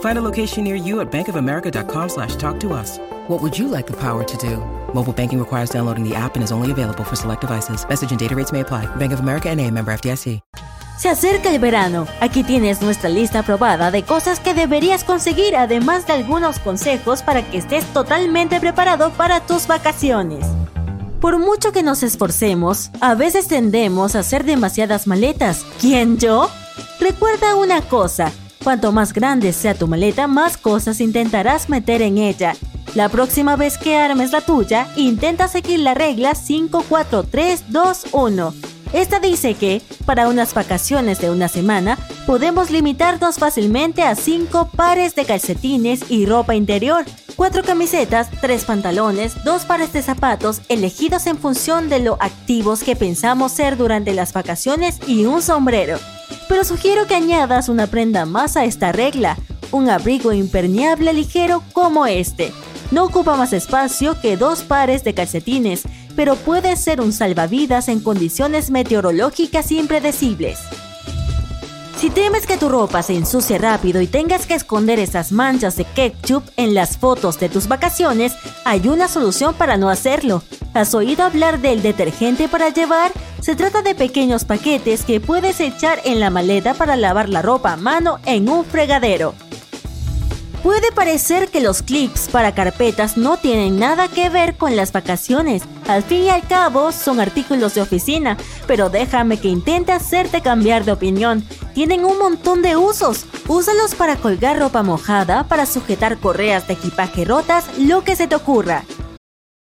Find a location near you at bankofamerica.com slash talk to us. What would you like the power to do? Mobile banking requires downloading the app and is only available for select devices. Message and data rates may apply. Bank of America and a member FDIC. Se acerca el verano. Aquí tienes nuestra lista aprobada de cosas que deberías conseguir, además de algunos consejos para que estés totalmente preparado para tus vacaciones. Por mucho que nos esforcemos, a veces tendemos a hacer demasiadas maletas. ¿Quién yo? Recuerda una cosa, cuanto más grande sea tu maleta, más cosas intentarás meter en ella. La próxima vez que armes la tuya, intenta seguir la regla 54321. Esta dice que, para unas vacaciones de una semana, podemos limitarnos fácilmente a 5 pares de calcetines y ropa interior, 4 camisetas, 3 pantalones, 2 pares de zapatos elegidos en función de lo activos que pensamos ser durante las vacaciones y un sombrero. Pero sugiero que añadas una prenda más a esta regla, un abrigo impermeable ligero como este. No ocupa más espacio que dos pares de calcetines, pero puede ser un salvavidas en condiciones meteorológicas impredecibles. Si temes que tu ropa se ensucie rápido y tengas que esconder esas manchas de ketchup en las fotos de tus vacaciones, hay una solución para no hacerlo. ¿Has oído hablar del detergente para llevar? Se trata de pequeños paquetes que puedes echar en la maleta para lavar la ropa a mano en un fregadero. Puede parecer que los clips para carpetas no tienen nada que ver con las vacaciones. Al fin y al cabo son artículos de oficina, pero déjame que intente hacerte cambiar de opinión. Tienen un montón de usos. Úsalos para colgar ropa mojada, para sujetar correas de equipaje rotas, lo que se te ocurra.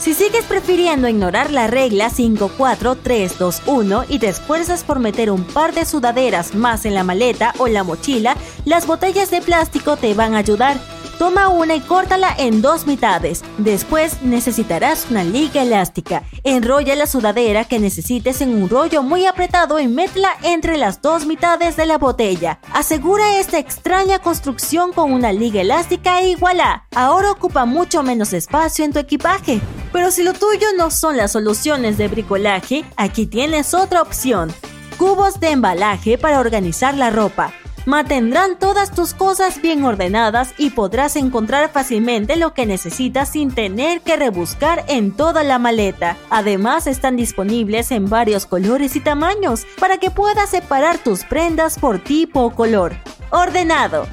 Si sigues prefiriendo ignorar la regla 54321 y te esfuerzas por meter un par de sudaderas más en la maleta o la mochila, las botellas de plástico te van a ayudar. Toma una y córtala en dos mitades. Después necesitarás una liga elástica. Enrolla la sudadera que necesites en un rollo muy apretado y métela entre las dos mitades de la botella. Asegura esta extraña construcción con una liga elástica e igualá. Ahora ocupa mucho menos espacio en tu equipaje. Pero si lo tuyo no son las soluciones de bricolaje, aquí tienes otra opción. Cubos de embalaje para organizar la ropa mantendrán todas tus cosas bien ordenadas y podrás encontrar fácilmente lo que necesitas sin tener que rebuscar en toda la maleta. Además, están disponibles en varios colores y tamaños para que puedas separar tus prendas por tipo o color. Ordenado.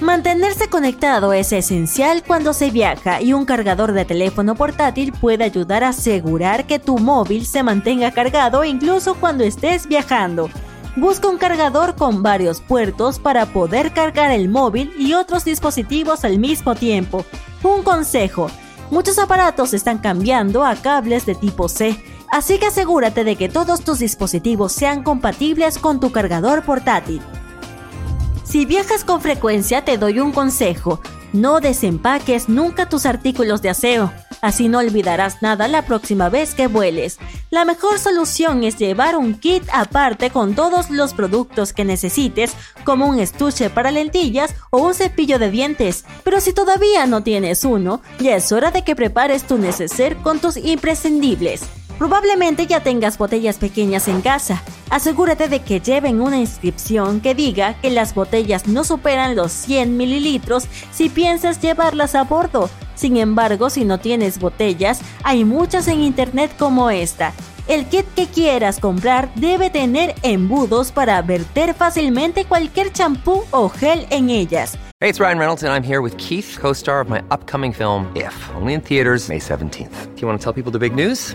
Mantenerse conectado es esencial cuando se viaja y un cargador de teléfono portátil puede ayudar a asegurar que tu móvil se mantenga cargado incluso cuando estés viajando. Busca un cargador con varios puertos para poder cargar el móvil y otros dispositivos al mismo tiempo. Un consejo, muchos aparatos están cambiando a cables de tipo C, así que asegúrate de que todos tus dispositivos sean compatibles con tu cargador portátil. Si viajas con frecuencia te doy un consejo, no desempaques nunca tus artículos de aseo. Así no olvidarás nada la próxima vez que vueles. La mejor solución es llevar un kit aparte con todos los productos que necesites, como un estuche para lentillas o un cepillo de dientes. Pero si todavía no tienes uno, ya es hora de que prepares tu neceser con tus imprescindibles. Probablemente ya tengas botellas pequeñas en casa. Asegúrate de que lleven una inscripción que diga que las botellas no superan los 100 mililitros si piensas llevarlas a bordo. Sin embargo, si no tienes botellas, hay muchas en internet como esta. El kit que quieras comprar debe tener embudos para verter fácilmente cualquier champú o gel en ellas. Hey, it's Ryan Reynolds and I'm here with Keith, co-star of my upcoming film If, only in theaters May 17th. Do you want to tell people the big news?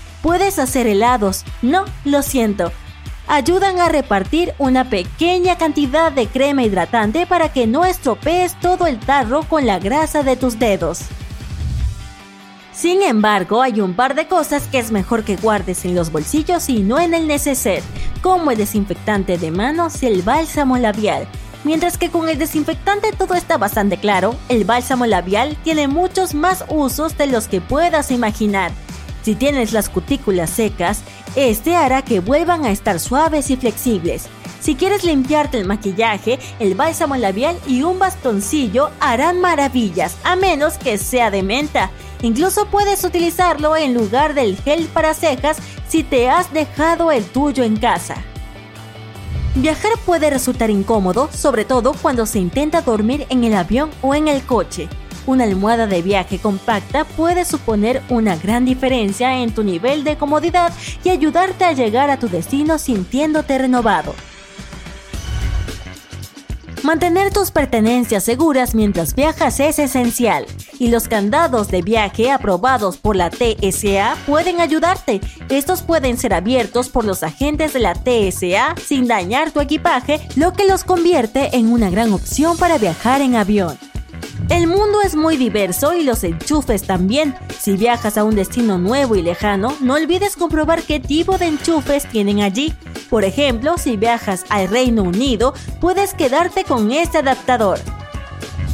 Puedes hacer helados. No, lo siento. Ayudan a repartir una pequeña cantidad de crema hidratante para que no estropees todo el tarro con la grasa de tus dedos. Sin embargo, hay un par de cosas que es mejor que guardes en los bolsillos y no en el neceser, como el desinfectante de manos y el bálsamo labial. Mientras que con el desinfectante todo está bastante claro, el bálsamo labial tiene muchos más usos de los que puedas imaginar. Si tienes las cutículas secas, este hará que vuelvan a estar suaves y flexibles. Si quieres limpiarte el maquillaje, el bálsamo labial y un bastoncillo harán maravillas, a menos que sea de menta. Incluso puedes utilizarlo en lugar del gel para cejas si te has dejado el tuyo en casa. Viajar puede resultar incómodo, sobre todo cuando se intenta dormir en el avión o en el coche. Una almohada de viaje compacta puede suponer una gran diferencia en tu nivel de comodidad y ayudarte a llegar a tu destino sintiéndote renovado. Mantener tus pertenencias seguras mientras viajas es esencial, y los candados de viaje aprobados por la TSA pueden ayudarte. Estos pueden ser abiertos por los agentes de la TSA sin dañar tu equipaje, lo que los convierte en una gran opción para viajar en avión. El mundo es muy diverso y los enchufes también. Si viajas a un destino nuevo y lejano, no olvides comprobar qué tipo de enchufes tienen allí. Por ejemplo, si viajas al Reino Unido, puedes quedarte con este adaptador.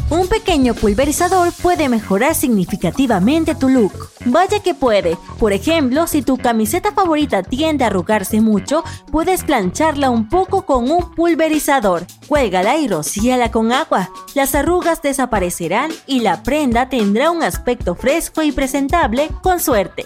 Un pequeño pulverizador puede mejorar significativamente tu look. Vaya que puede. Por ejemplo, si tu camiseta favorita tiende a arrugarse mucho, puedes plancharla un poco con un pulverizador. Cuélgala y rocíala con agua. Las arrugas desaparecerán y la prenda tendrá un aspecto fresco y presentable con suerte.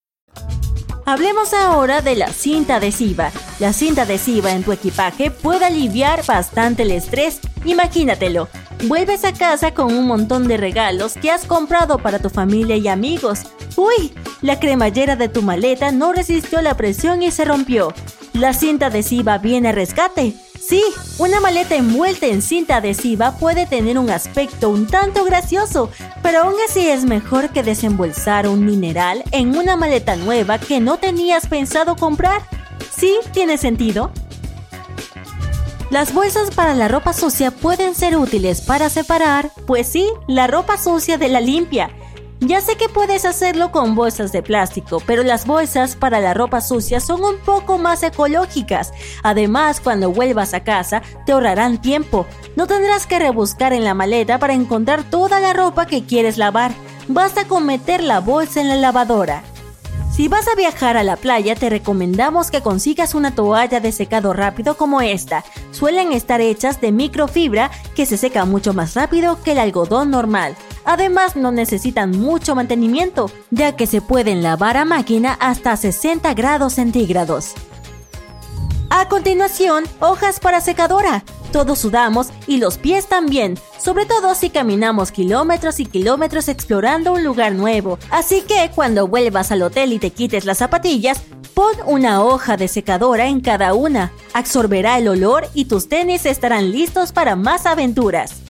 Hablemos ahora de la cinta adhesiva. La cinta adhesiva en tu equipaje puede aliviar bastante el estrés. Imagínatelo. Vuelves a casa con un montón de regalos que has comprado para tu familia y amigos. ¡Uy! La cremallera de tu maleta no resistió la presión y se rompió. La cinta adhesiva viene a rescate. Sí, una maleta envuelta en cinta adhesiva puede tener un aspecto un tanto gracioso, pero aún así es mejor que desembolsar un mineral en una maleta nueva que no tenías pensado comprar. ¿Sí? ¿Tiene sentido? Las bolsas para la ropa sucia pueden ser útiles para separar, pues sí, la ropa sucia de la limpia. Ya sé que puedes hacerlo con bolsas de plástico, pero las bolsas para la ropa sucia son un poco más ecológicas. Además, cuando vuelvas a casa, te ahorrarán tiempo. No tendrás que rebuscar en la maleta para encontrar toda la ropa que quieres lavar. Basta con meter la bolsa en la lavadora. Si vas a viajar a la playa, te recomendamos que consigas una toalla de secado rápido como esta. Suelen estar hechas de microfibra que se seca mucho más rápido que el algodón normal. Además, no necesitan mucho mantenimiento, ya que se pueden lavar a máquina hasta 60 grados centígrados. A continuación, hojas para secadora. Todos sudamos y los pies también, sobre todo si caminamos kilómetros y kilómetros explorando un lugar nuevo. Así que cuando vuelvas al hotel y te quites las zapatillas, Pon una hoja de secadora en cada una, absorberá el olor y tus tenis estarán listos para más aventuras.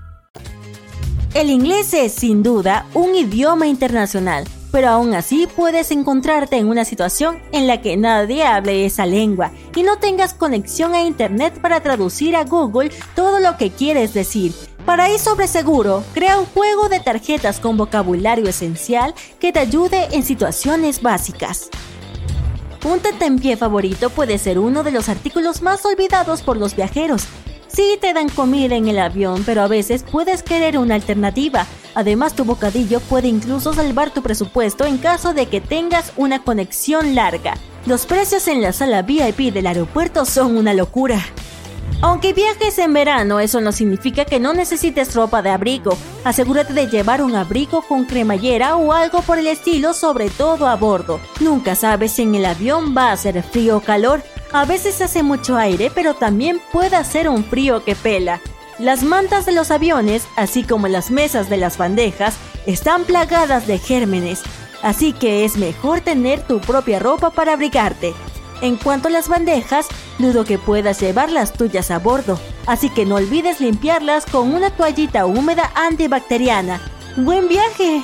El inglés es, sin duda, un idioma internacional, pero aún así puedes encontrarte en una situación en la que nadie hable esa lengua y no tengas conexión a Internet para traducir a Google todo lo que quieres decir. Para ir sobre seguro, crea un juego de tarjetas con vocabulario esencial que te ayude en situaciones básicas. Un tentempié favorito puede ser uno de los artículos más olvidados por los viajeros, Sí te dan comida en el avión, pero a veces puedes querer una alternativa. Además, tu bocadillo puede incluso salvar tu presupuesto en caso de que tengas una conexión larga. Los precios en la sala VIP del aeropuerto son una locura. Aunque viajes en verano, eso no significa que no necesites ropa de abrigo. Asegúrate de llevar un abrigo con cremallera o algo por el estilo, sobre todo a bordo. Nunca sabes si en el avión va a ser frío o calor. A veces hace mucho aire, pero también puede hacer un frío que pela. Las mantas de los aviones, así como las mesas de las bandejas, están plagadas de gérmenes, así que es mejor tener tu propia ropa para abrigarte. En cuanto a las bandejas, dudo que puedas llevar las tuyas a bordo, así que no olvides limpiarlas con una toallita húmeda antibacteriana. ¡Buen viaje!